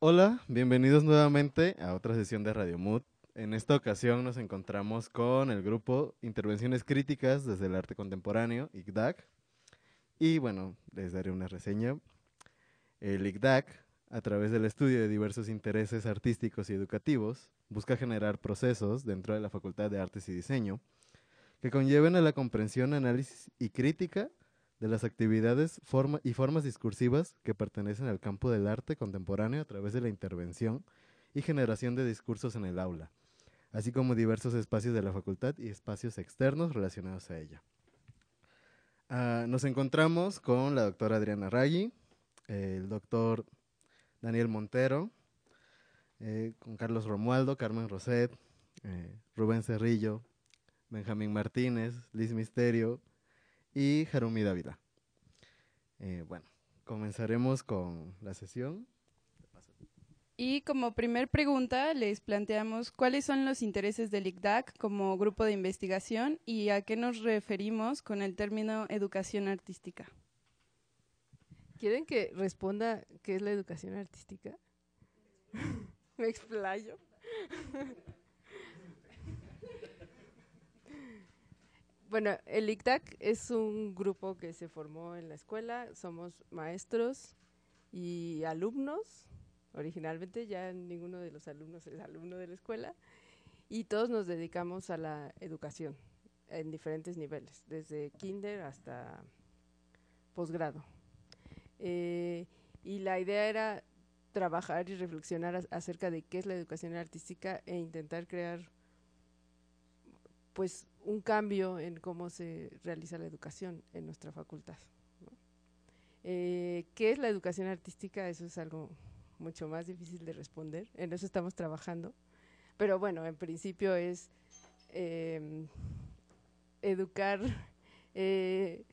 Hola, bienvenidos nuevamente a otra sesión de Radio Mood. En esta ocasión nos encontramos con el grupo Intervenciones Críticas desde el Arte Contemporáneo, ICDAC. Y bueno, les daré una reseña. El ICDAC, a través del estudio de diversos intereses artísticos y educativos, busca generar procesos dentro de la Facultad de Artes y Diseño que conlleven a la comprensión, análisis y crítica de las actividades y formas discursivas que pertenecen al campo del arte contemporáneo a través de la intervención y generación de discursos en el aula, así como diversos espacios de la facultad y espacios externos relacionados a ella. Ah, nos encontramos con la doctora Adriana Raggi, el doctor Daniel Montero, eh, con Carlos Romualdo, Carmen Roset, eh, Rubén Cerrillo, Benjamín Martínez, Liz Misterio, y Jarumi Dávila. Eh, bueno, comenzaremos con la sesión. Y como primer pregunta les planteamos cuáles son los intereses del ICDAC como grupo de investigación y a qué nos referimos con el término educación artística. ¿Quieren que responda qué es la educación artística? Me explayo. Bueno, el ICTAC es un grupo que se formó en la escuela, somos maestros y alumnos, originalmente ya ninguno de los alumnos es alumno de la escuela, y todos nos dedicamos a la educación en diferentes niveles, desde kinder hasta posgrado. Eh, y la idea era trabajar y reflexionar acerca de qué es la educación artística e intentar crear pues un cambio en cómo se realiza la educación en nuestra facultad. Eh, ¿Qué es la educación artística? Eso es algo mucho más difícil de responder. En eso estamos trabajando. Pero bueno, en principio es em, educar. Eh,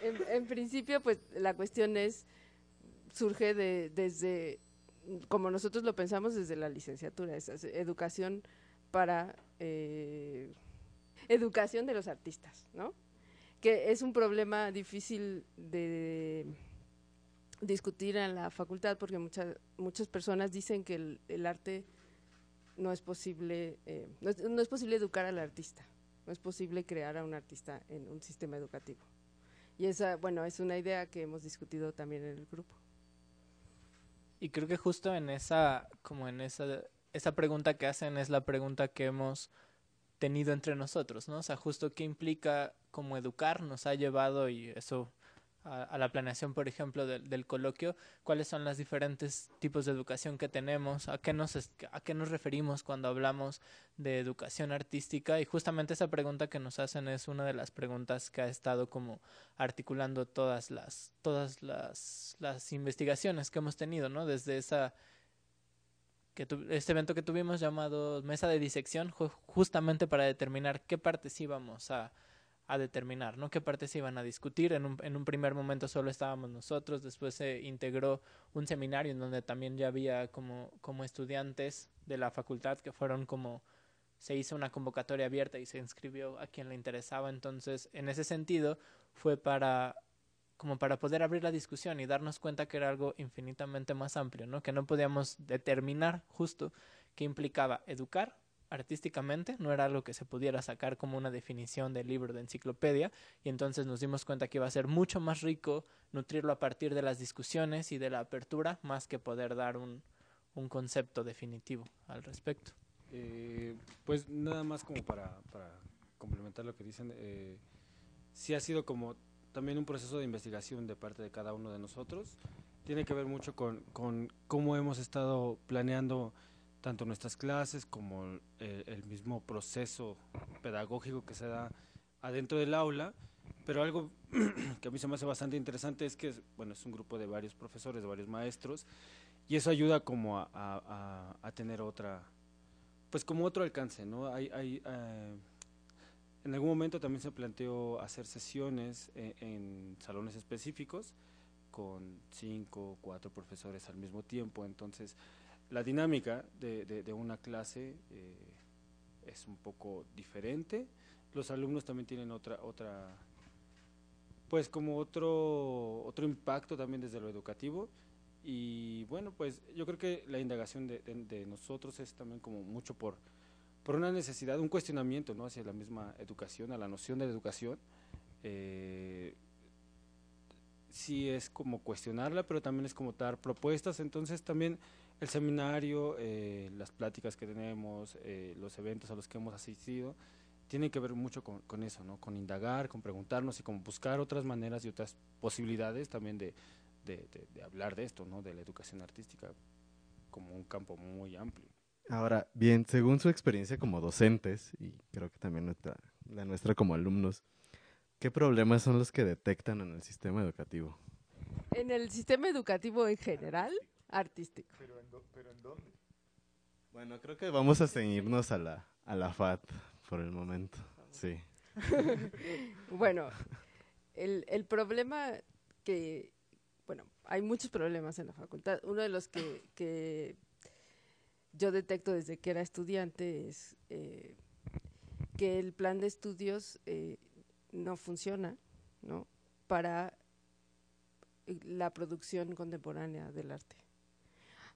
en, principio, pues la cuestión es, surge de, desde, como nosotros lo pensamos, desde la licenciatura, es educación para eh, educación de los artistas, ¿no? Que es un problema difícil de discutir en la facultad porque muchas muchas personas dicen que el, arte no es posible eh, no, es, posible educar al artista no es posible crear a un artista en un sistema educativo y esa bueno es una idea que hemos discutido también en el grupo y creo que justo en esa como en esa esa pregunta que hacen es la pregunta que hemos tenido entre nosotros, ¿no? O sea, justo qué implica como educar nos ha llevado y eso a, la planeación, por ejemplo, del, coloquio, cuáles son los diferentes tipos de educación que tenemos, a qué, nos, a qué nos referimos cuando hablamos de educación artística y justamente esa pregunta que nos hacen es una de las preguntas que ha estado como articulando todas las, todas las, las investigaciones que hemos tenido, ¿no? Desde esa que este evento que tuvimos llamado Mesa de Disección, justamente para determinar qué partes íbamos a, a determinar, ¿no? Qué partes iban a discutir. En un, en un primer momento solo estábamos nosotros, después se integró un seminario en donde también ya había como, como estudiantes de la facultad que fueron como se hizo una convocatoria abierta y se inscribió a quien le interesaba. Entonces, en ese sentido, fue para como para poder abrir la discusión y darnos cuenta que era algo infinitamente más amplio, ¿no? Que no podíamos determinar justo qué implicaba educar artísticamente, no era algo que se pudiera sacar como una definición de libro de enciclopedia, y entonces nos dimos cuenta que iba a ser mucho más rico nutrirlo a partir de las discusiones y de la apertura, más que poder dar un, un concepto definitivo al respecto. Eh, pues nada más como para, para complementar lo que dicen, eh, sí ha sido como también un proceso de investigación de parte de cada uno de nosotros. Tiene que ver mucho con, con cómo hemos estado planeando tanto nuestras clases como eh, el mismo proceso pedagógico que se da adentro del aula. Pero algo que a mí se me hace bastante interesante es que bueno, es un grupo de varios profesores, de varios maestros, y eso ayuda como a, a, a tener otra, pues como otro alcance, ¿no? Hay, hay eh, en algún momento también se planteó hacer sesiones e, en, salones específicos con cinco o cuatro profesores al mismo tiempo. Entonces, la dinámica de, una clase eh, es un poco diferente. Los alumnos también tienen otra, otra pues como otro, otro impacto también desde lo educativo Y bueno, pues yo creo que la indagación de nosotros es también como mucho por, por una necesidad, un cuestionamiento ¿no? hacia la misma educación, a la noción de la educación. Eh, sí es como cuestionarla, pero también es como dar propuestas. Entonces también el seminario, eh, las pláticas que tenemos, eh, los eventos a los que hemos asistido, tienen que ver mucho con, eso, ¿no? Con indagar, con preguntarnos y con buscar otras maneras y otras posibilidades también de- de hablar de esto, ¿no? De la educación artística como un campo muy amplio. Ahora, bien, según su experiencia como docentes, y creo que también nuestra, la nuestra como alumnos, ¿qué problemas son los que detectan en el sistema educativo? En el sistema educativo en general, artístico. Bueno, creo que vamos a ceñirnos a la, a la FAT por el momento. Sí. Bueno, el, el problema que, bueno, hay muchos problemas en la facultad. Uno de los que, que yo detecto desde que era estudiante es eh, que el plan de estudios eh, no funciona. Para eh, la producción contemporánea del arte.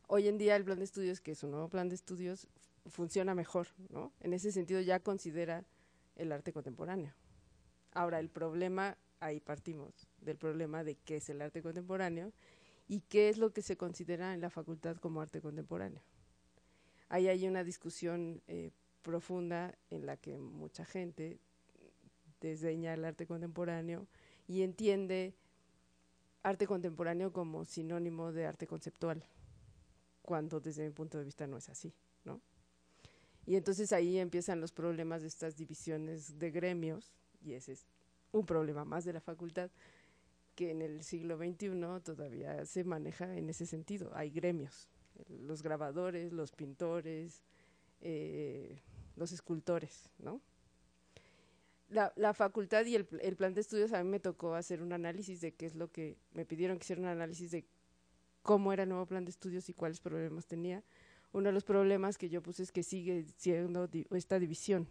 Hoy en día el plan de estudios, que es un nuevo plan de estudios, funciona mejor, ¿no? En ese sentido ya considera el arte contemporáneo. Ahora, el problema, ahí partimos, del problema de qué es el arte contemporáneo y qué es lo que se considera en la facultad como arte contemporáneo. Ahí hay una discusión eh, profunda en la que mucha gente desdeña el arte contemporáneo y entiende arte contemporáneo como sinónimo de arte conceptual, cuando desde mi punto de vista no es así, ¿no? Y entonces ahí empiezan los problemas de estas divisiones de gremios, y ese es un problema más de la facultad, que en el siglo XXI todavía se maneja en ese sentido. Hay gremios, los grabadores, los pintores, eh, los escultores, ¿no? La, la facultad y el, el plan de estudios a mí me tocó hacer un análisis de qué es lo que me pidieron que hiciera un análisis de cómo era el nuevo plan de estudios y cuáles problemas tenía. Uno de los problemas que yo puse es que sigue siendo di- esta división.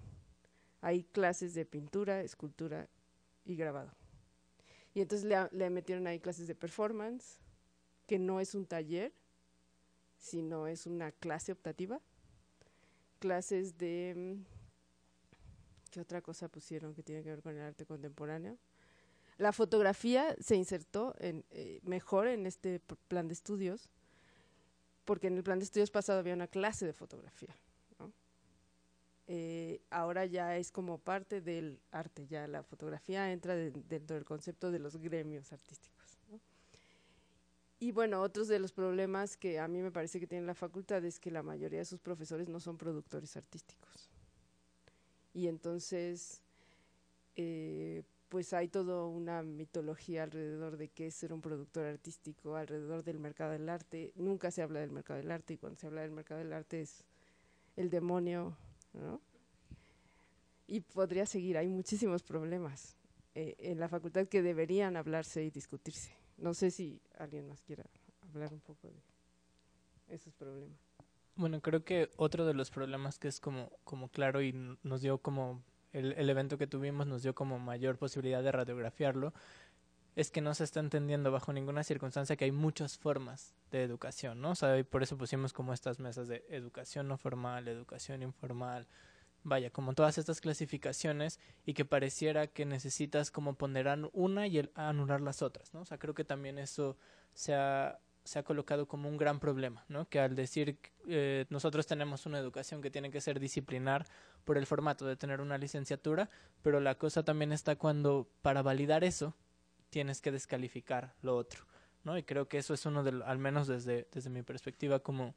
Hay clases de pintura, escultura y grabado. Y entonces le, le metieron ahí clases de performance, que no es un taller, sino es una clase optativa. Clases de... mm, ¿Qué otra cosa pusieron que tiene que ver con el arte contemporáneo? La fotografía se insertó eh, mejor en este plan de estudios, porque en el plan de estudios pasado había una clase de fotografía. Eh, ahora ya es como parte del arte, ya la fotografía entra de- dentro del concepto de los gremios artísticos. Y bueno, otros de los problemas que a mí me parece que tiene la facultad es que la mayoría de sus profesores no son productores artísticos. Y entonces, eh, pues hay toda una mitología alrededor de qué es ser un productor artístico, alrededor del mercado del arte. Nunca se habla del mercado del arte y cuando se habla del mercado del arte es el demonio, ¿no? Y podría seguir, hay muchísimos problemas eh, en la facultad que deberían hablarse y discutirse. No sé si alguien más quiera hablar un poco de esos problemas. Bueno, creo que otro de los problemas que es como, como claro y nos dio como el, el evento que tuvimos nos dio como mayor posibilidad de radiografiarlo es que no se está entendiendo bajo ninguna circunstancia que hay muchas formas de educación, ¿no? O sea, y por eso pusimos como estas mesas de educación no formal, educación informal, vaya, como todas estas clasificaciones y que pareciera que necesitas como ponderar una y el, anular las otras, ¿no? O sea, creo que también eso se ha, se ha colocado como un gran problema, ¿no? Que al decir eh, nosotros tenemos una educación que tiene que ser disciplinar por el formato de tener una licenciatura, pero la cosa también está cuando para validar eso tienes que descalificar lo otro, ¿no? Y creo que eso es uno de, al menos desde, desde mi perspectiva, como,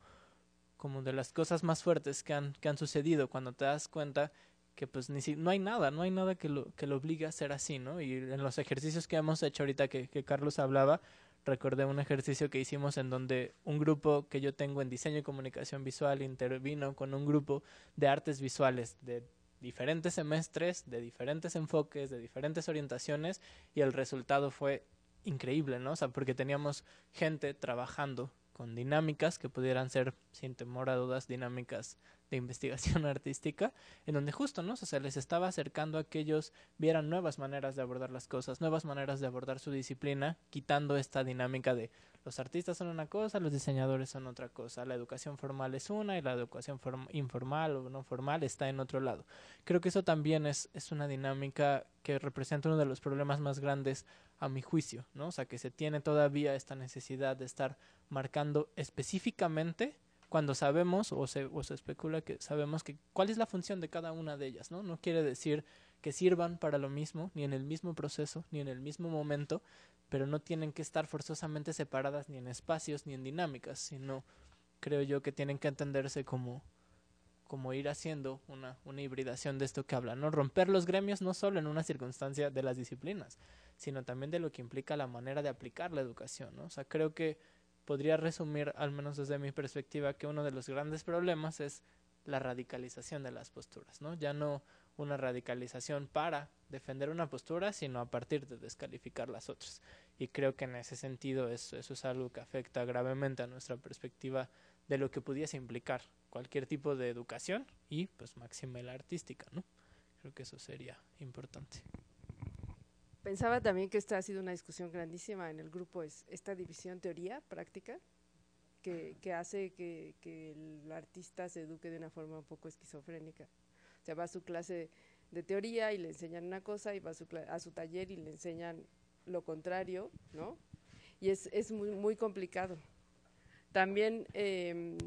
como de las cosas más fuertes que han, que han sucedido cuando te das cuenta que pues ni si, no hay nada, no hay nada que lo, que lo obligue a ser así, ¿no? Y en los ejercicios que hemos hecho ahorita que, que Carlos hablaba, recordé un ejercicio que hicimos en donde un grupo que yo tengo en diseño y comunicación visual intervino con un grupo de artes visuales de diferentes semestres, de diferentes enfoques, de diferentes orientaciones y el resultado fue increíble, ¿no? O sea, porque teníamos gente trabajando con dinámicas que pudieran ser, sin temor a dudas, dinámicas de investigación artística, en donde justo, ¿no? O sea, se les estaba acercando a que ellos vieran nuevas maneras de abordar las cosas, nuevas maneras de abordar su disciplina, quitando esta dinámica de los artistas son una cosa, los diseñadores son otra cosa, la educación formal es una y la educación informal o no formal está en otro lado. Creo que eso también es, es una dinámica que representa uno de los problemas más grandes a mi juicio, ¿no? O sea, que se tiene todavía esta necesidad de estar marcando específicamente cuando sabemos o se, o se especula que sabemos que cuál es la función de cada una de ellas, ¿no? No quiere decir que sirvan para lo mismo, ni en el mismo proceso, ni en el mismo momento, pero no tienen que estar forzosamente separadas ni en espacios ni en dinámicas, sino creo yo que tienen que entenderse como como ir haciendo una, una hibridación de esto que habla, ¿no? Romper los gremios no solo en una circunstancia de las disciplinas, sino también de lo que implica la manera de aplicar la educación, ¿no? O sea, creo que podría resumir, al menos desde mi perspectiva, que uno de los grandes problemas es la radicalización de las posturas, ¿no? Ya no una radicalización para defender una postura, sino a partir de descalificar las otras. Y creo que en ese sentido eso, eso es algo que afecta gravemente a nuestra perspectiva de lo que pudiese implicar cualquier tipo de educación y pues máxima la artística, ¿no? Creo que eso sería importante. Pensaba también que esta ha sido una discusión grandísima en el grupo, es esta división teoría-práctica, que, que, hace que, que, el artista se eduque de una forma un poco esquizofrénica. O sea, va a su clase de teoría y le enseñan una cosa y va a su, a su taller y le enseñan lo contrario, ¿no? Y es, es muy, muy complicado. También, eh,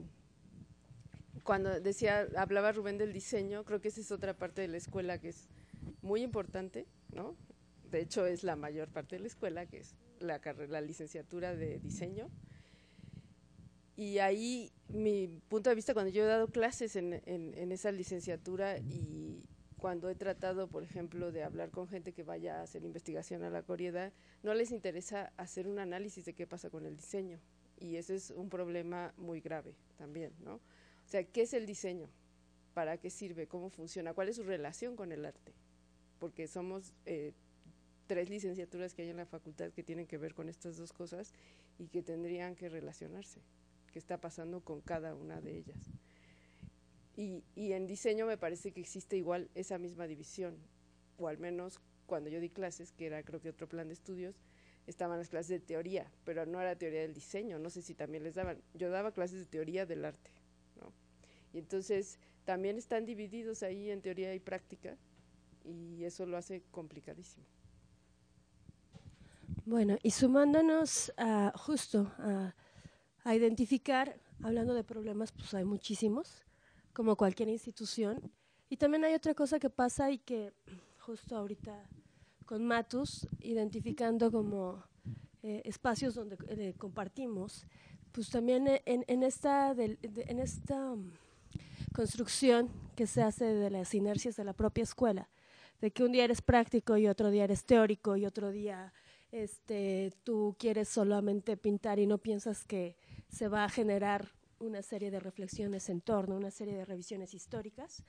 cuando decía, hablaba Rubén del diseño, creo que esa es otra parte de la escuela que es muy importante, ¿no? De hecho es la mayor parte de la escuela, que es la, la licenciatura de diseño. Y ahí mi punto de vista, cuando yo he dado clases en, en, esa licenciatura y cuando he tratado, por ejemplo, de hablar con gente que vaya a hacer investigación a la Corieda, no les interesa hacer un análisis de qué pasa con el diseño. Y ese es un problema muy grave también, ¿no? O sea, ¿qué es el diseño? ¿Para qué sirve? ¿Cómo funciona? ¿Cuál es su relación con el arte? Porque somos eh, tres licenciaturas que hay en la facultad que tienen que ver con estas dos cosas y que tendrían que relacionarse, qué está pasando con cada una de ellas. Y, y en diseño me parece que existe igual esa misma división, o al menos cuando yo di clases, que era creo que otro plan de estudios, estaban las clases de teoría, pero no era teoría del diseño, no sé si también les daban, yo daba clases de teoría del arte, ¿no? Y entonces también están divididos ahí en teoría y práctica, y eso lo hace complicadísimo. Bueno, y sumándonos a, justo a, identificar, hablando de problemas, pues hay muchísimos, como cualquier institución. Y también hay otra cosa que pasa y que justo ahorita con Matus, identificando como eh, espacios donde eh, compartimos, pues también en, en esta, en esta um, construcción que se hace de las inercias de la propia escuela, de que un día eres práctico y otro día eres teórico y otro día este, tú quieres solamente pintar y no piensas que se va a generar una serie de reflexiones en torno, una serie de revisiones históricas.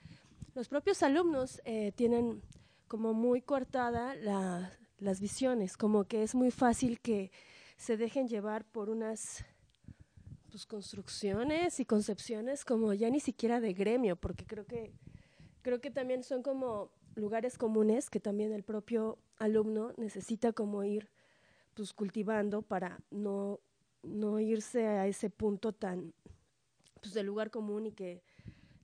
Los propios alumnos eh, tienen como muy cortada las visiones, como que es muy fácil que se dejen llevar por unas pues, construcciones y concepciones como ya ni siquiera de gremio, porque creo que, creo que también son como lugares comunes que también el propio alumno necesita como ir pues cultivando para no, no irse a ese punto tan pues del lugar común y que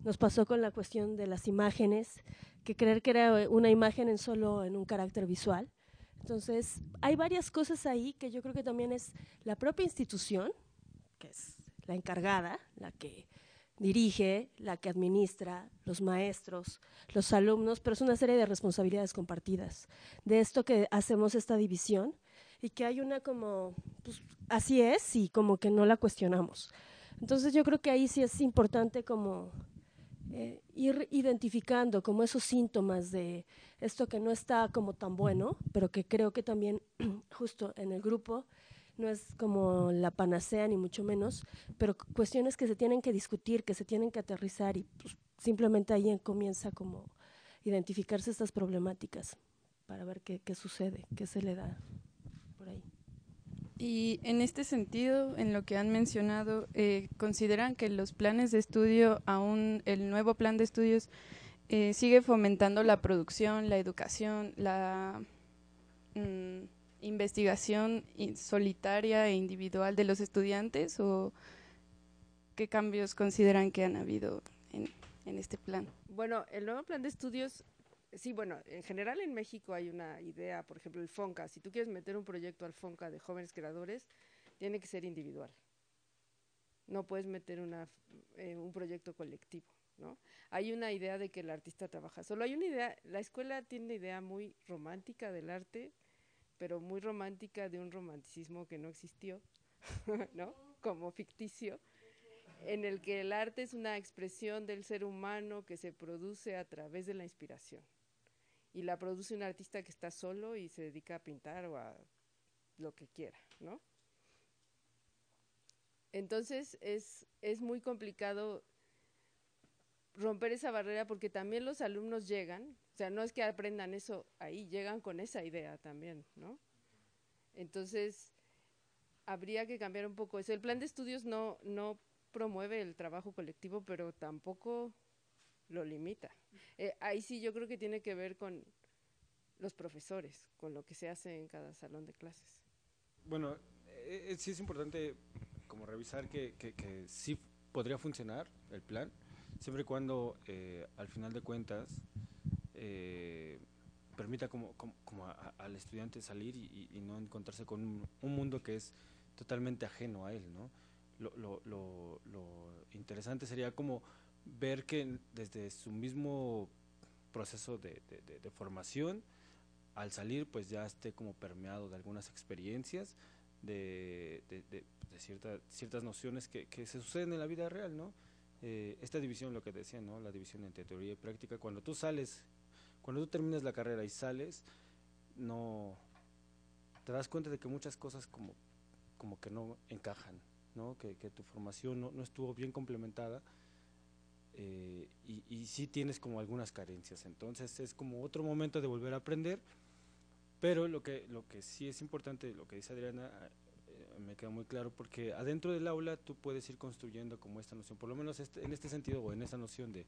nos pasó con la cuestión de las imágenes, que creer que era una imagen en solo en un carácter visual. Entonces, hay varias cosas ahí que yo creo que también es la propia institución, que es la encargada, la que dirige, la que administra, los maestros, los alumnos, pero es una serie de responsabilidades compartidas. De esto que hacemos esta división y que hay una como, pues así es y como que no la cuestionamos. Entonces yo creo que ahí sí es importante como eh, ir identificando como esos síntomas de esto que no está como tan bueno, pero que creo que también justo en el grupo no es como la panacea ni mucho menos, pero cuestiones que se tienen que discutir, que se tienen que aterrizar y pues, simplemente ahí comienza como identificarse estas problemáticas para ver qué, qué sucede, qué se le da. Y en este sentido, en lo que han mencionado, eh, ¿consideran que los planes de estudio, aún el nuevo plan de estudios, eh, sigue fomentando la producción, la educación, la mm, investigación solitaria e individual de los estudiantes? ¿O qué cambios consideran que han habido en, en este plan? Bueno, el nuevo plan de estudios Sí, bueno, en general en México hay una idea, por ejemplo, el FONCA. Si tú quieres meter un proyecto al FONCA de jóvenes creadores, tiene que ser individual. No puedes meter una, eh, un proyecto colectivo, ¿no? Hay una idea de que el artista trabaja solo. Hay una idea, la escuela tiene una idea muy romántica del arte, pero muy romántica de un romanticismo que no existió, ¿no? Como ficticio en el que el arte es una expresión del ser humano que se produce a través de la inspiración y la produce un artista que está solo y se dedica a pintar o a lo que quiera, ¿no? Entonces es, es muy complicado romper esa barrera porque también los alumnos llegan, o sea, no es que aprendan eso ahí, llegan con esa idea también, ¿no? Entonces, habría que cambiar un poco eso. El plan de estudios no, no promueve el trabajo colectivo, pero tampoco lo limita. Eh, ahí sí yo creo que tiene que ver con los profesores, con lo que se hace en cada salón de clases. Bueno, eh, eh, sí es importante como revisar que, que, sí podría funcionar el plan, siempre y cuando al final de cuentas permita como, como, al estudiante salir y, no encontrarse con un, un, mundo que es totalmente ajeno a él, ¿no? Lo, lo, lo, lo interesante sería como ver que desde su mismo proceso de, formación, al salir pues ya esté como permeado de algunas experiencias, de, ciertas nociones que, se suceden en la vida real, ¿no? Eh, esta división, lo que decía, ¿no? La división entre teoría y práctica, cuando tú sales, cuando tú terminas la carrera y sales, no te das cuenta de que muchas cosas como, que no encajan, ¿no? Que, tu formación no estuvo bien complementada eh, y, y sí tienes como algunas carencias. Entonces es como otro momento de volver a aprender, pero lo que, lo que sí es importante, lo que dice Adriana, eh, me queda muy claro, porque adentro del aula tú puedes ir construyendo como esta noción, por lo menos este, en este sentido o en esa noción de,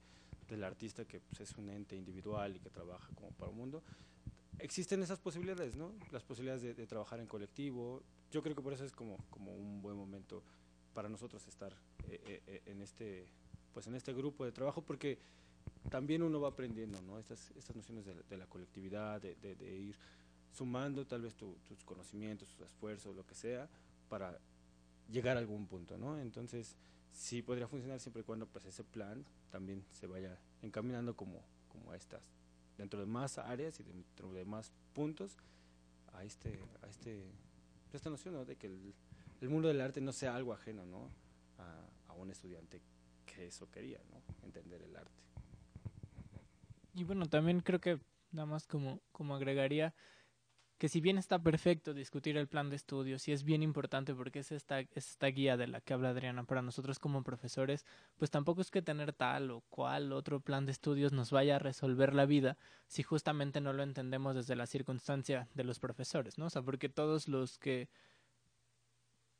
del artista que pues, es un ente individual y que trabaja como para un mundo, existen esas posibilidades, ¿no? Las posibilidades de, trabajar en colectivo. Yo creo que por eso es como, como un buen momento para nosotros estar eh, en este pues en este grupo de trabajo porque también uno va aprendiendo ¿no? estas, estas nociones de, la colectividad, de, de, ir sumando tal vez tus conocimientos, tus esfuerzos, lo que sea, para llegar a algún punto. ¿no? Entonces, sí podría funcionar siempre y cuando pues, ese plan también se vaya encaminando como, como a estas, dentro de más áreas y dentro de más puntos, a, este, a, este, esta noción ¿no? de que el, el, mundo del arte no sea algo ajeno ¿no? a, a un estudiante eso quería, ¿no? Entender el arte. Y bueno, también creo que nada más como, como agregaría que si bien está perfecto discutir el plan de estudios y es bien importante porque es esta, esta guía de la que habla Adriana para nosotros como profesores, pues tampoco es que tener tal o cual otro plan de estudios nos vaya a resolver la vida si justamente no lo entendemos desde la circunstancia de los profesores, ¿no? O sea, porque todos los que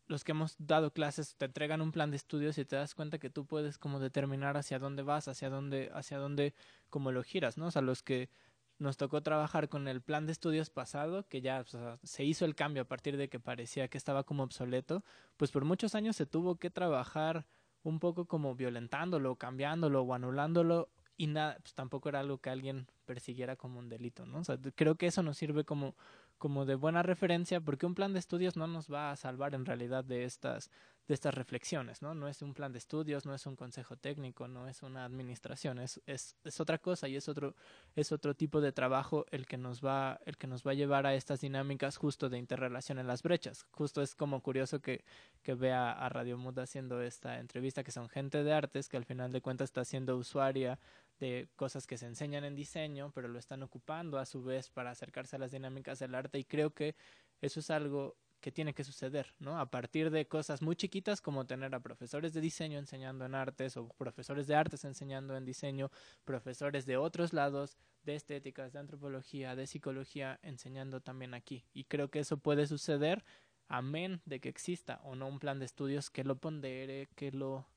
los que hemos dado clases te entregan un plan de estudios y te das cuenta que tú puedes como determinar hacia dónde vas, hacia dónde, hacia dónde como lo giras, ¿no? O sea, los que nos tocó trabajar con el plan de estudios pasado, que ya se hizo el cambio a partir de que parecía que estaba como obsoleto, pues por muchos años se tuvo que trabajar un poco como violentándolo, cambiándolo o anulándolo y nada, pues tampoco era algo que alguien persiguiera como un delito, ¿no? O sea, creo que eso nos sirve como como de buena referencia porque un plan de estudios no nos va a salvar en realidad de estas de estas reflexiones, ¿no? No es un plan de estudios, no es un consejo técnico, no es una administración, es, es, es otra cosa y es otro, es otro tipo de trabajo el que nos va, el que nos va a llevar a estas dinámicas justo de interrelación en las brechas. Justo es como curioso que, que vea a Radio Muda haciendo esta entrevista, que son gente de artes, que al final de cuentas está siendo usuaria de cosas que se enseñan en diseño, pero lo están ocupando a su vez para acercarse a las dinámicas del arte y creo que eso es algo que tiene que suceder, ¿no? A partir de cosas muy chiquitas como tener a profesores de diseño enseñando en artes o profesores de artes enseñando en diseño, profesores de otros lados, de estéticas, de antropología, de psicología enseñando también aquí. Y creo que eso puede suceder amén de que exista o no un plan de estudios que lo pondere, que lo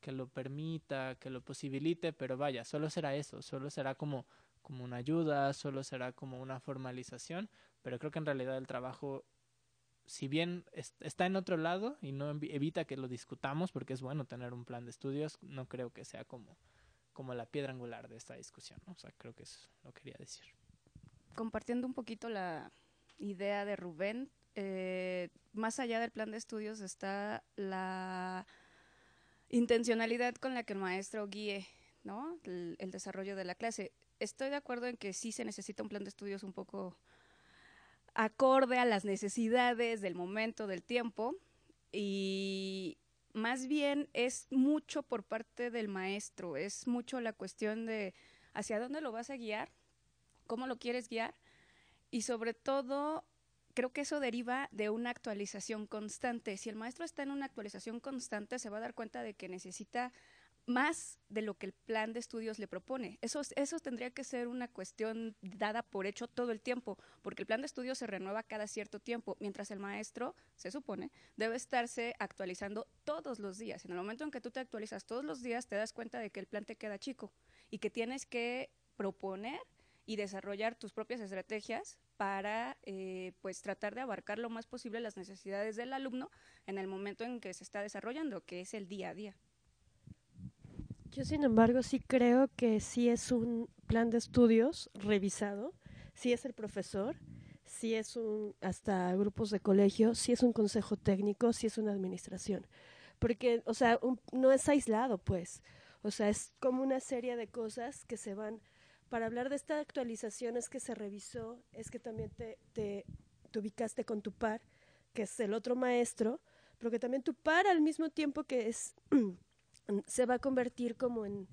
que lo permita, que lo posibilite, pero vaya, solo será eso, solo será como como una ayuda, solo será como una formalización, pero creo que en realidad el trabajo si bien está en otro lado y no evita que lo discutamos porque es bueno tener un plan de estudios, no creo que sea como, como la piedra angular de esta discusión. O sea, creo que eso lo quería decir. Compartiendo un poquito la idea de Rubén, eh, más allá del plan de estudios está la intencionalidad con la que el maestro guíe ¿no? el, el desarrollo de la clase. Estoy de acuerdo en que sí se necesita un plan de estudios un poco acorde a las necesidades del momento, del tiempo, y más bien es mucho por parte del maestro, es mucho la cuestión de hacia dónde lo vas a guiar, cómo lo quieres guiar, y sobre todo creo que eso deriva de una actualización constante. Si el maestro está en una actualización constante, se va a dar cuenta de que necesita más de lo que el plan de estudios le propone. Eso, eso tendría que ser una cuestión dada por hecho todo el tiempo, porque el plan de estudios se renueva cada cierto tiempo, mientras el maestro, se supone, debe estarse actualizando todos los días. En el momento en que tú te actualizas todos los días, te das cuenta de que el plan te queda chico y que tienes que proponer y desarrollar tus propias estrategias para eh, pues tratar de abarcar lo más posible las necesidades del alumno en el momento en que se está desarrollando, que es el día a día. Yo, sin embargo, sí creo que sí es un plan de estudios revisado, sí es el profesor, sí es un, hasta grupos de colegio, sí es un consejo técnico, sí es una administración. Porque, o sea, no es aislado, pues. O sea, es como una serie de cosas que se van. Para hablar de esta actualización es que se revisó, es que también te, te, te ubicaste con tu par, que es el otro maestro, pero que también tu par al mismo tiempo que es se va a convertir como en,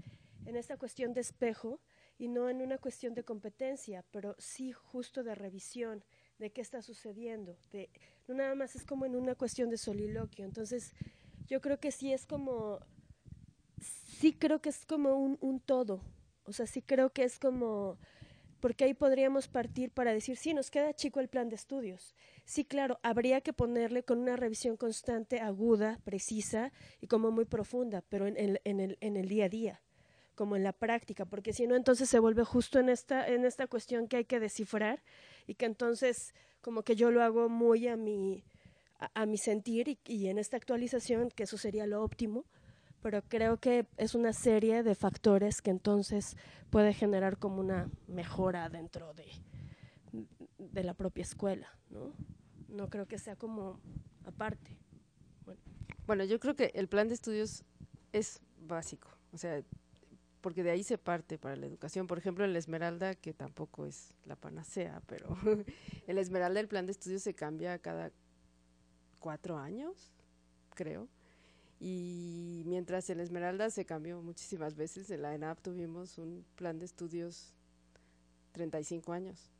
en esta cuestión de espejo y no en una cuestión de competencia, pero sí justo de revisión de qué está sucediendo. De, no nada más es como en una cuestión de soliloquio. Entonces, yo creo que sí es como, sí creo que es como un, un todo. O sea, sí creo que es como porque ahí podríamos partir para decir, sí, nos queda chico el plan de estudios. Sí, claro, habría que ponerle con una revisión constante, aguda, precisa y como muy profunda, pero en, el, en, el, en el día a día, como en la práctica, porque si no, entonces se vuelve justo en esta, en esta cuestión que hay que descifrar y que entonces como que yo lo hago muy a mi, a, mi sentir y, y en esta actualización, que eso sería lo óptimo, pero creo que es una serie de factores que entonces puede generar como una mejora dentro de, de la propia escuela, ¿no? No creo que sea como aparte. Bueno. bueno, yo creo que el plan de estudios es básico, o sea, porque de ahí se parte para la educación. Por ejemplo, en la Esmeralda, que tampoco es la panacea, pero en la Esmeralda el plan de estudios se cambia cada cuatro años, creo. Y mientras en Esmeralda se cambió muchísimas veces, en la ENAP tuvimos un plan de estudios 35 años,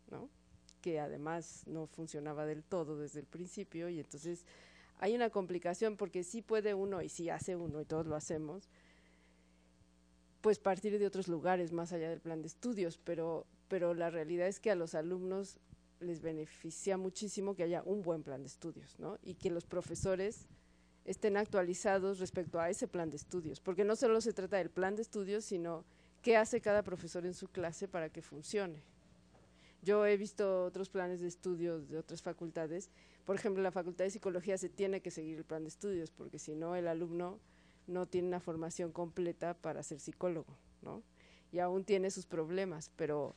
que además no funcionaba del todo desde el principio y entonces hay una complicación porque sí puede uno y sí hace uno y todos lo hacemos, pues partir de otros lugares más allá del plan de estudios, pero, pero la realidad es que a los alumnos les beneficia muchísimo que haya un buen plan de estudios, ¿no? Y que los profesores estén actualizados respecto a ese plan de estudios, porque no solo se trata del plan de estudios, sino qué hace cada profesor en su clase para que funcione. Yo he visto otros planes de estudios de otras facultades, por ejemplo, la Facultad de Psicología se tiene que seguir el plan de estudios, porque si no, el alumno no tiene una formación completa para ser psicólogo, ¿no? Y aún tiene sus problemas, pero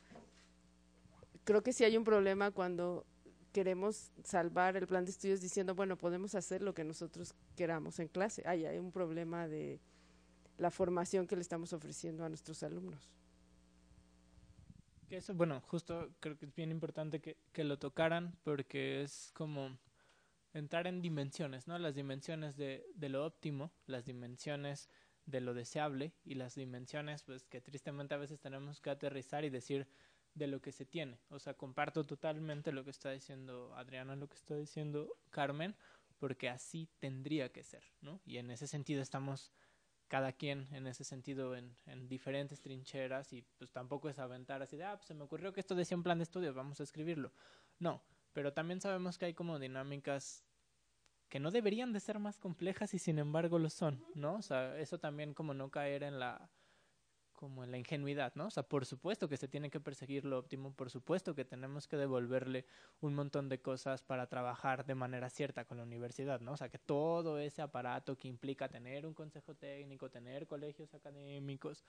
creo que sí hay un problema cuando queremos salvar el plan de estudios diciendo, bueno, podemos hacer lo que nosotros queramos en clase. Ahí hay un problema de la formación que le estamos ofreciendo a nuestros alumnos. Eso, bueno, justo creo que es bien importante que, que lo tocaran porque es como entrar en dimensiones, ¿no? Las dimensiones de, de lo óptimo, las dimensiones de lo deseable y las dimensiones pues que tristemente a veces tenemos que aterrizar y decir de lo que se tiene. O sea, comparto totalmente lo que está diciendo Adriana, lo que está diciendo Carmen, porque así tendría que ser, ¿no? Y en ese sentido estamos cada quien en ese sentido en, en diferentes trincheras y pues tampoco es aventar así de, ah, pues se me ocurrió que esto decía un plan de estudios, vamos a escribirlo. No, pero también sabemos que hay como dinámicas que no deberían de ser más complejas y sin embargo lo son, ¿no? O sea, eso también como no caer en la como en la ingenuidad, ¿no? O sea, por supuesto que se tiene que perseguir lo óptimo, por supuesto que tenemos que devolverle un montón de cosas para trabajar de manera cierta con la universidad, ¿no? O sea, que todo ese aparato que implica tener un consejo técnico, tener colegios académicos,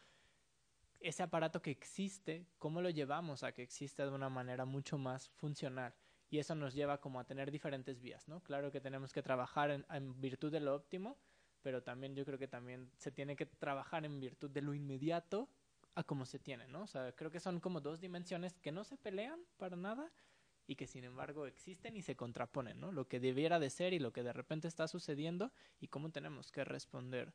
ese aparato que existe, ¿cómo lo llevamos a que exista de una manera mucho más funcional? Y eso nos lleva como a tener diferentes vías, ¿no? Claro que tenemos que trabajar en, en virtud de lo óptimo, pero también yo creo que también se tiene que trabajar en virtud de lo inmediato a como se tiene, ¿no? O sea, creo que son como dos dimensiones que no se pelean para nada y que sin embargo existen y se contraponen, ¿no? Lo que debiera de ser y lo que de repente está sucediendo y cómo tenemos que responder,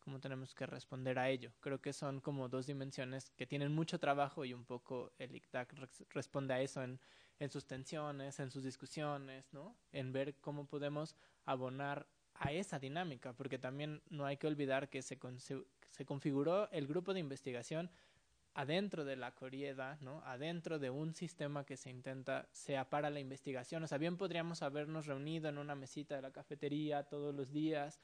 cómo tenemos que responder a ello. Creo que son como dos dimensiones que tienen mucho trabajo y un poco el ICTAC responde a eso en, en sus tensiones, en sus discusiones, ¿no? En ver cómo podemos abonar a esa dinámica, porque también no hay que olvidar que se, se configuró el grupo de investigación adentro de la Corieda, ¿no? adentro de un sistema que se intenta sea para la investigación. O sea, bien podríamos habernos reunido en una mesita de la cafetería todos los días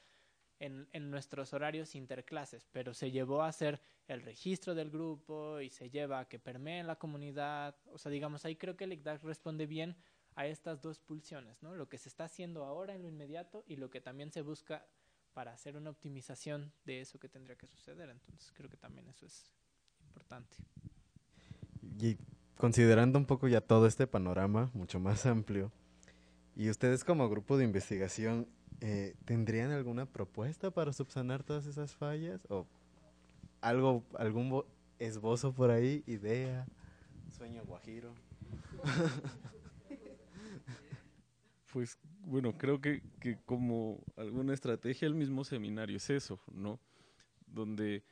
en, en nuestros horarios interclases, pero se llevó a hacer el registro del grupo y se lleva a que permee en la comunidad. O sea, digamos, ahí creo que el ICDAC responde bien a estas dos pulsiones, ¿no? Lo que se está haciendo ahora en lo inmediato y lo que también se busca para hacer una optimización de eso que tendría que suceder. Entonces creo que también eso es importante. Y considerando un poco ya todo este panorama mucho más amplio, y ustedes como grupo de investigación, eh, ¿tendrían alguna propuesta para subsanar todas esas fallas? ¿O algo, algún esbozo por ahí, idea, sueño guajiro? Pues bueno, creo que, que, como alguna estrategia el mismo seminario es eso, ¿no? Donde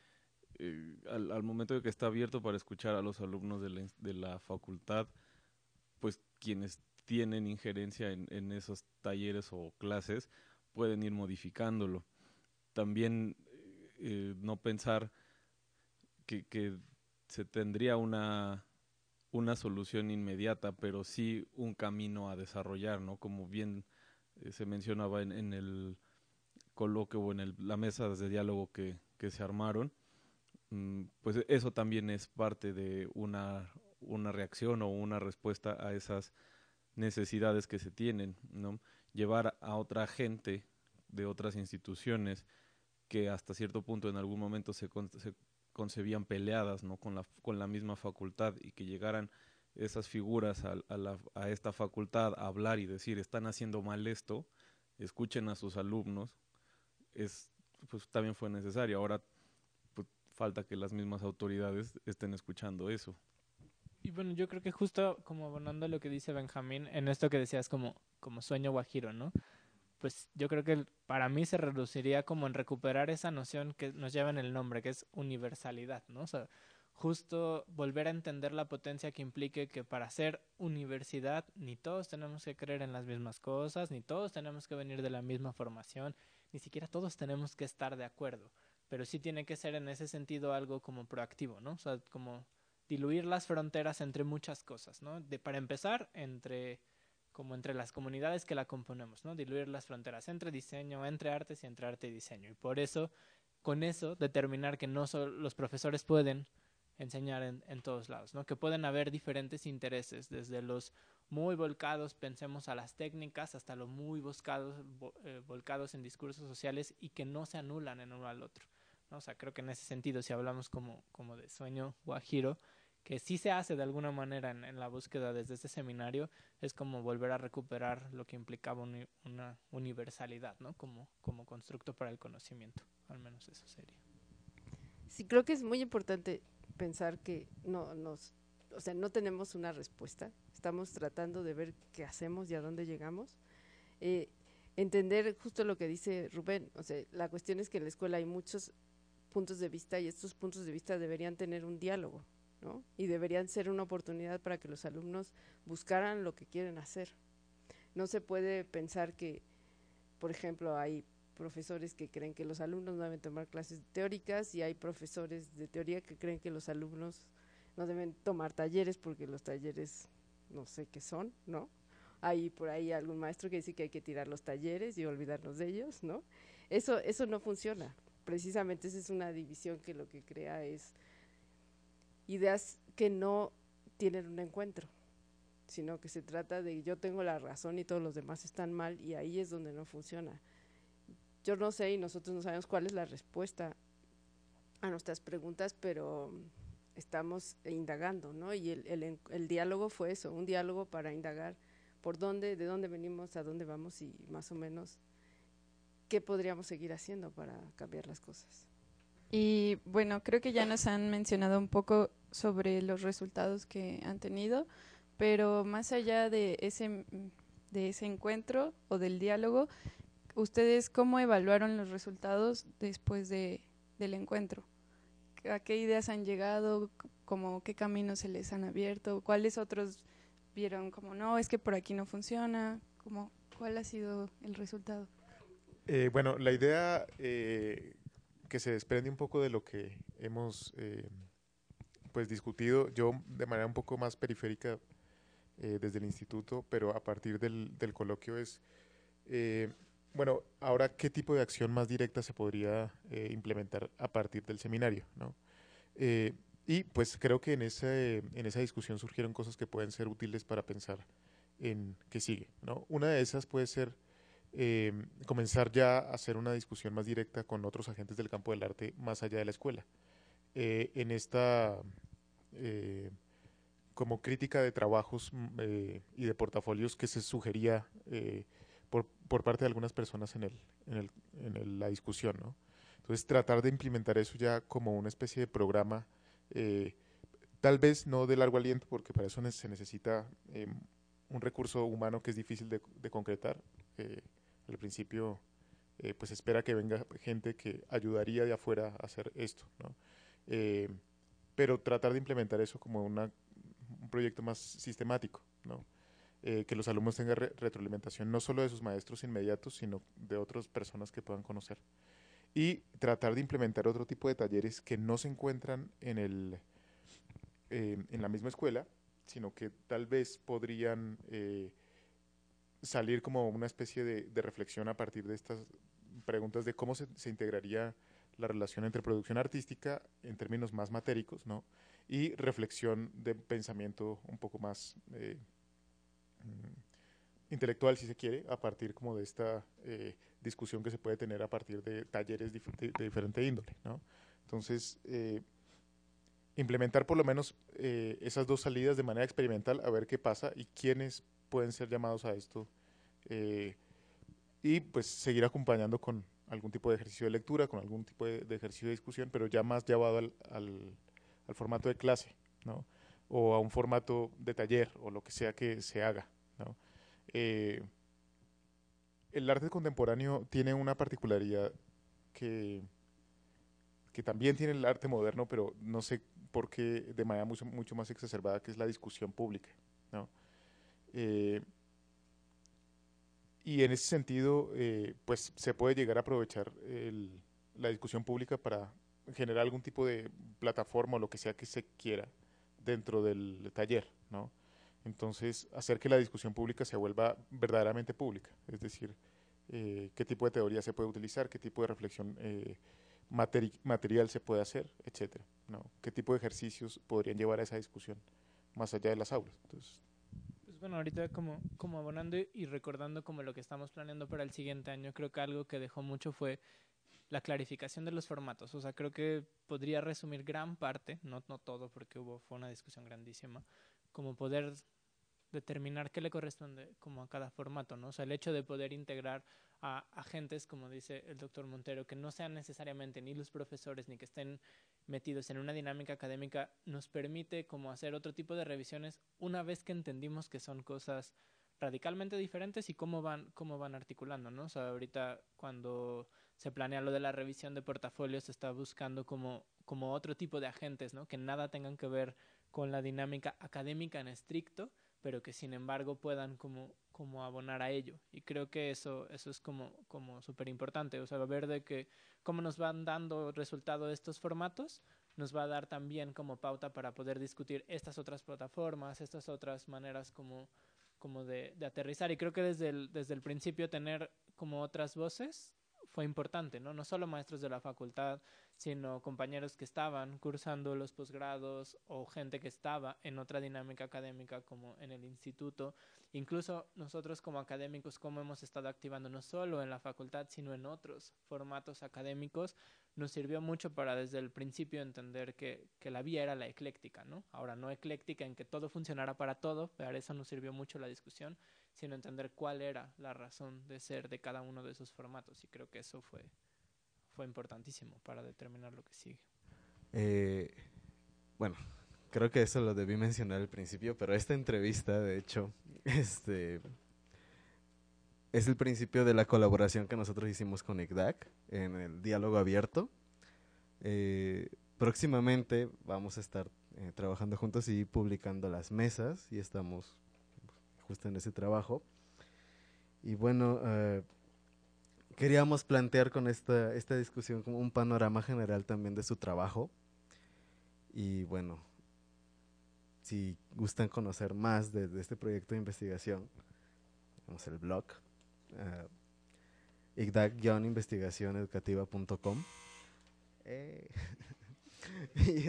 eh, al, al, momento de que está abierto para escuchar a los alumnos de la, facultad, pues quienes tienen injerencia en, esos talleres o clases pueden ir modificándolo. También eh, no pensar que se tendría una una solución inmediata, pero sí un camino a desarrollar, ¿no? Como bien eh, se mencionaba en, el coloquio o en el, la mesa de diálogo que, que se armaron, mm, pues eso también es parte de una, una reacción o una respuesta a esas necesidades que se tienen, ¿no? Llevar a otra gente de otras instituciones que hasta cierto punto en algún momento se, se concebían peleadas ¿no? con, la, con la misma facultad y que llegaran esas figuras a, a, esta facultad a hablar y decir están haciendo mal esto, escuchen a sus alumnos, es, pues también fue necesario. Ahora pues, falta que las mismas autoridades estén escuchando eso. Y bueno, yo creo que justo como abonando lo que dice Benjamín, en esto que decías como, como sueño guajiro, ¿no? Pues yo creo que para mí se reduciría como en recuperar esa noción que nos lleva en el nombre, que es universalidad, ¿no? O sea, justo volver a entender la potencia que implique que para ser universidad ni todos tenemos que creer en las mismas cosas, ni todos tenemos que venir de la misma formación, ni siquiera todos tenemos que estar de acuerdo, pero sí tiene que ser en ese sentido algo como proactivo, ¿no? O sea, como diluir las fronteras entre muchas cosas, ¿no? De para empezar entre como entre las comunidades que la componemos, ¿no? Diluir las fronteras entre diseño, entre artes y entre arte y diseño. Y por eso, con eso, determinar que no solo los profesores pueden enseñar en, todos lados, ¿no? Que pueden haber diferentes intereses, desde los muy volcados, pensemos a las técnicas, hasta los muy volcados, eh, volcados en discursos sociales y que no se anulan en uno al otro. ¿no? O sea, creo que en ese sentido, si hablamos como, como de sueño guajiro, que sí se hace de alguna manera en, la búsqueda desde este seminario, es como volver a recuperar lo que implicaba un, una universalidad, ¿no? Como, como constructo para el conocimiento, al menos eso sería. Sí, creo que es muy importante pensar que no nos, o sea, no tenemos una respuesta, estamos tratando de ver qué hacemos y a dónde llegamos. Eh, entender justo lo que dice Rubén, o sea, la cuestión es que en la escuela hay muchos puntos de vista y estos puntos de vista deberían tener un diálogo, Y deberían ser una oportunidad para que los alumnos buscaran lo que quieren hacer. No se puede pensar que, por ejemplo, hay profesores que creen que los alumnos no deben tomar clases teóricas y hay profesores de teoría que creen que los alumnos no deben tomar talleres porque los talleres no sé qué son, ¿no? Hay por ahí algún maestro que dice que hay que tirar los talleres y olvidarnos de ellos, ¿no? Eso, eso no funciona. Precisamente esa es una división que lo que crea es ideas que no tienen un encuentro, sino que se trata de yo tengo la razón y todos los demás están mal y ahí es donde no funciona. Yo no sé y nosotros no sabemos cuál es la respuesta a nuestras preguntas, pero estamos indagando, ¿no? Y el, el, el, diálogo fue eso, un diálogo para indagar por dónde, de dónde venimos, a dónde vamos y más o menos qué podríamos seguir haciendo para cambiar las cosas. Y bueno, creo que ya nos han mencionado un poco sobre los resultados que han tenido, pero más allá de ese, de ese encuentro o del diálogo, ¿ustedes cómo evaluaron los resultados después de, del encuentro? ¿A qué ideas han llegado? ¿Cómo, ¿Qué caminos se les han abierto? ¿Cuáles otros vieron como, no, es que por aquí no funciona? ¿Cómo, ¿Cuál ha sido el resultado? Eh, bueno, la idea eh, que se desprende un poco de lo que hemos eh, pues discutido, yo de manera un poco más periférica eh, desde el instituto, pero a partir del, del coloquio es, eh, bueno, ahora qué tipo de acción más directa se podría implementar a partir del seminario, ¿no? Y pues creo que en esa, en esa discusión surgieron cosas que pueden ser útiles para pensar en qué sigue, ¿no? Una de esas puede ser eh, comenzar ya a hacer una discusión más directa con otros agentes del campo del arte más allá de la escuela. Eh, en esta eh, como crítica de trabajos mm, eh, y de portafolios que se sugería eh, por, por, parte de algunas personas en, el, en, el, en el, la discusión. ¿no? Entonces tratar de implementar eso ya como una especie de programa, eh, tal vez no de largo aliento, porque para eso se necesita un recurso humano que es difícil de, de concretar. Al principio pues espera que venga gente que ayudaría de afuera a hacer esto. ¿no? pero tratar de implementar eso como un proyecto más sistemático, ¿no? Eh, que los alumnos tengan re retroalimentación no solo de sus maestros inmediatos, sino de otras personas que puedan conocer. Y tratar de implementar otro tipo de talleres que no se encuentran en, el, eh, en la misma escuela, sino que tal vez podrían eh, salir como una especie de, reflexión a partir de estas preguntas de cómo se, integraría la relación entre producción artística en términos más matéricos, ¿no? Y reflexión de pensamiento un poco más eh, intelectual, si se quiere, a partir como de esta eh, discusión que se puede tener a partir de talleres de, de, diferente índole, ¿no? Entonces, eh, implementar por lo menos esas dos salidas de manera experimental, a ver qué pasa y quiénes pueden ser llamados a esto. Eh, y pues seguir acompañando con algún tipo de ejercicio de lectura, con algún tipo de, ejercicio de discusión, pero ya más llevado al, al, al, formato de clase, ¿no? O a un formato de taller, o lo que sea que se haga, ¿no? Eh, el arte contemporáneo tiene una particularidad que, que también tiene el arte moderno, pero no sé por qué de manera mucho, mucho más exacerbada, que es la discusión pública, ¿no? Eh, y en ese sentido, eh, pues se puede llegar a aprovechar el, la discusión pública para generar algún tipo de plataforma o lo que sea que se quiera dentro del taller, ¿no? Entonces, hacer que la discusión pública se vuelva verdaderamente pública, es decir, eh, qué tipo de teoría se puede utilizar, qué tipo de reflexión eh, materi material se puede hacer, etcétera, ¿no? Qué tipo de ejercicios podrían llevar a esa discusión más allá de las aulas. Bueno, ahorita como, como abonando y recordando como lo que estamos planeando para el siguiente año, creo que algo que dejó mucho fue la clarificación de los formatos. O sea, creo que podría resumir gran parte, no, no todo, porque hubo, fue una discusión grandísima, como poder determinar qué le corresponde como a cada formato, ¿no? O sea, el hecho de poder integrar a agentes, como dice el doctor Montero, que no sean necesariamente ni los profesores ni que estén metidos en una dinámica académica, nos permite como hacer otro tipo de revisiones una vez que entendimos que son cosas radicalmente diferentes y cómo van, cómo van articulando, ¿no? O sea, ahorita cuando se planea lo de la revisión de portafolios se está buscando como, como otro tipo de agentes, ¿no? Que nada tengan que ver con la dinámica académica en estricto, pero que sin embargo puedan como, como abonar a ello. Y creo que eso, eso es como, como súper importante. O sea, ver de que cómo nos van dando resultado estos formatos, nos va a dar también como pauta para poder discutir estas otras plataformas, estas otras maneras como, como de, de aterrizar. Y creo que desde el, desde el principio tener como otras voces fue importante, ¿no? No solo maestros de la facultad, sino compañeros que estaban cursando los posgrados o gente que estaba en otra dinámica académica como en el instituto. Incluso nosotros como académicos, como hemos estado activando no solo en la facultad, sino en otros formatos académicos, nos sirvió mucho para desde el principio entender que, que la vía era la ecléctica, ¿no? Ahora, no ecléctica en que todo funcionara para todo, para eso nos sirvió mucho la discusión, sino entender cuál era la razón de ser de cada uno de esos formatos. Y creo que eso fue, fue importantísimo para determinar lo que sigue. Eh, bueno, creo que eso lo debí mencionar al principio, pero esta entrevista, de hecho, este es el principio de la colaboración que nosotros hicimos con ICDAC en el diálogo abierto. Eh, próximamente vamos a estar eh, trabajando juntos y publicando las mesas y estamos justo en ese trabajo. Y bueno, eh, queríamos plantear con esta, esta discusión como un panorama general también de su trabajo. Y bueno, si gustan conocer más de, este proyecto de investigación, tenemos el blog uh, igdac-investigacioneducativa.com. Eh. y,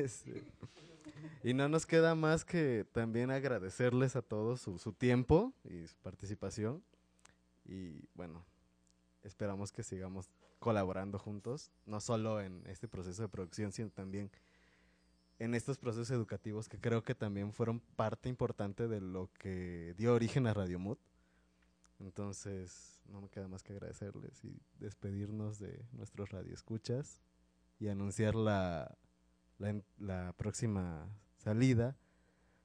y no nos queda más que también agradecerles a todos su, su tiempo y su participación. Y bueno, esperamos que sigamos colaborando juntos, no solo en este proceso de producción, sino también en estos procesos educativos que creo que también fueron parte importante de lo que dio origen a Radio Mood. Entonces, no me queda más que agradecerles y despedirnos de nuestros radioescuchas y anunciar la, la, la próxima salida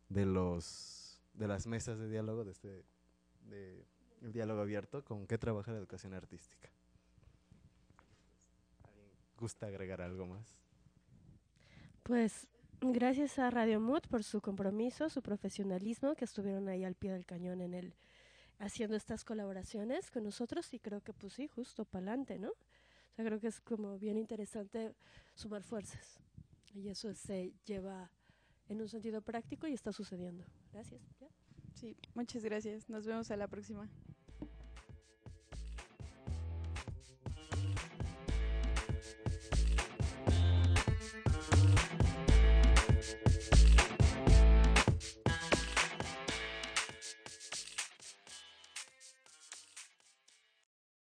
de los de las mesas de diálogo de este de el diálogo abierto con qué trabaja la educación artística. ¿Alguien gusta agregar algo más? Pues gracias a Radio Mood por su compromiso, su profesionalismo, que estuvieron ahí al pie del cañón en el haciendo estas colaboraciones con nosotros y creo que pues sí, justo para adelante, ¿no? O sea, creo que es como bien interesante sumar fuerzas y eso se lleva en un sentido práctico y está sucediendo. Gracias. Sí, muchas gracias. Nos vemos a la próxima.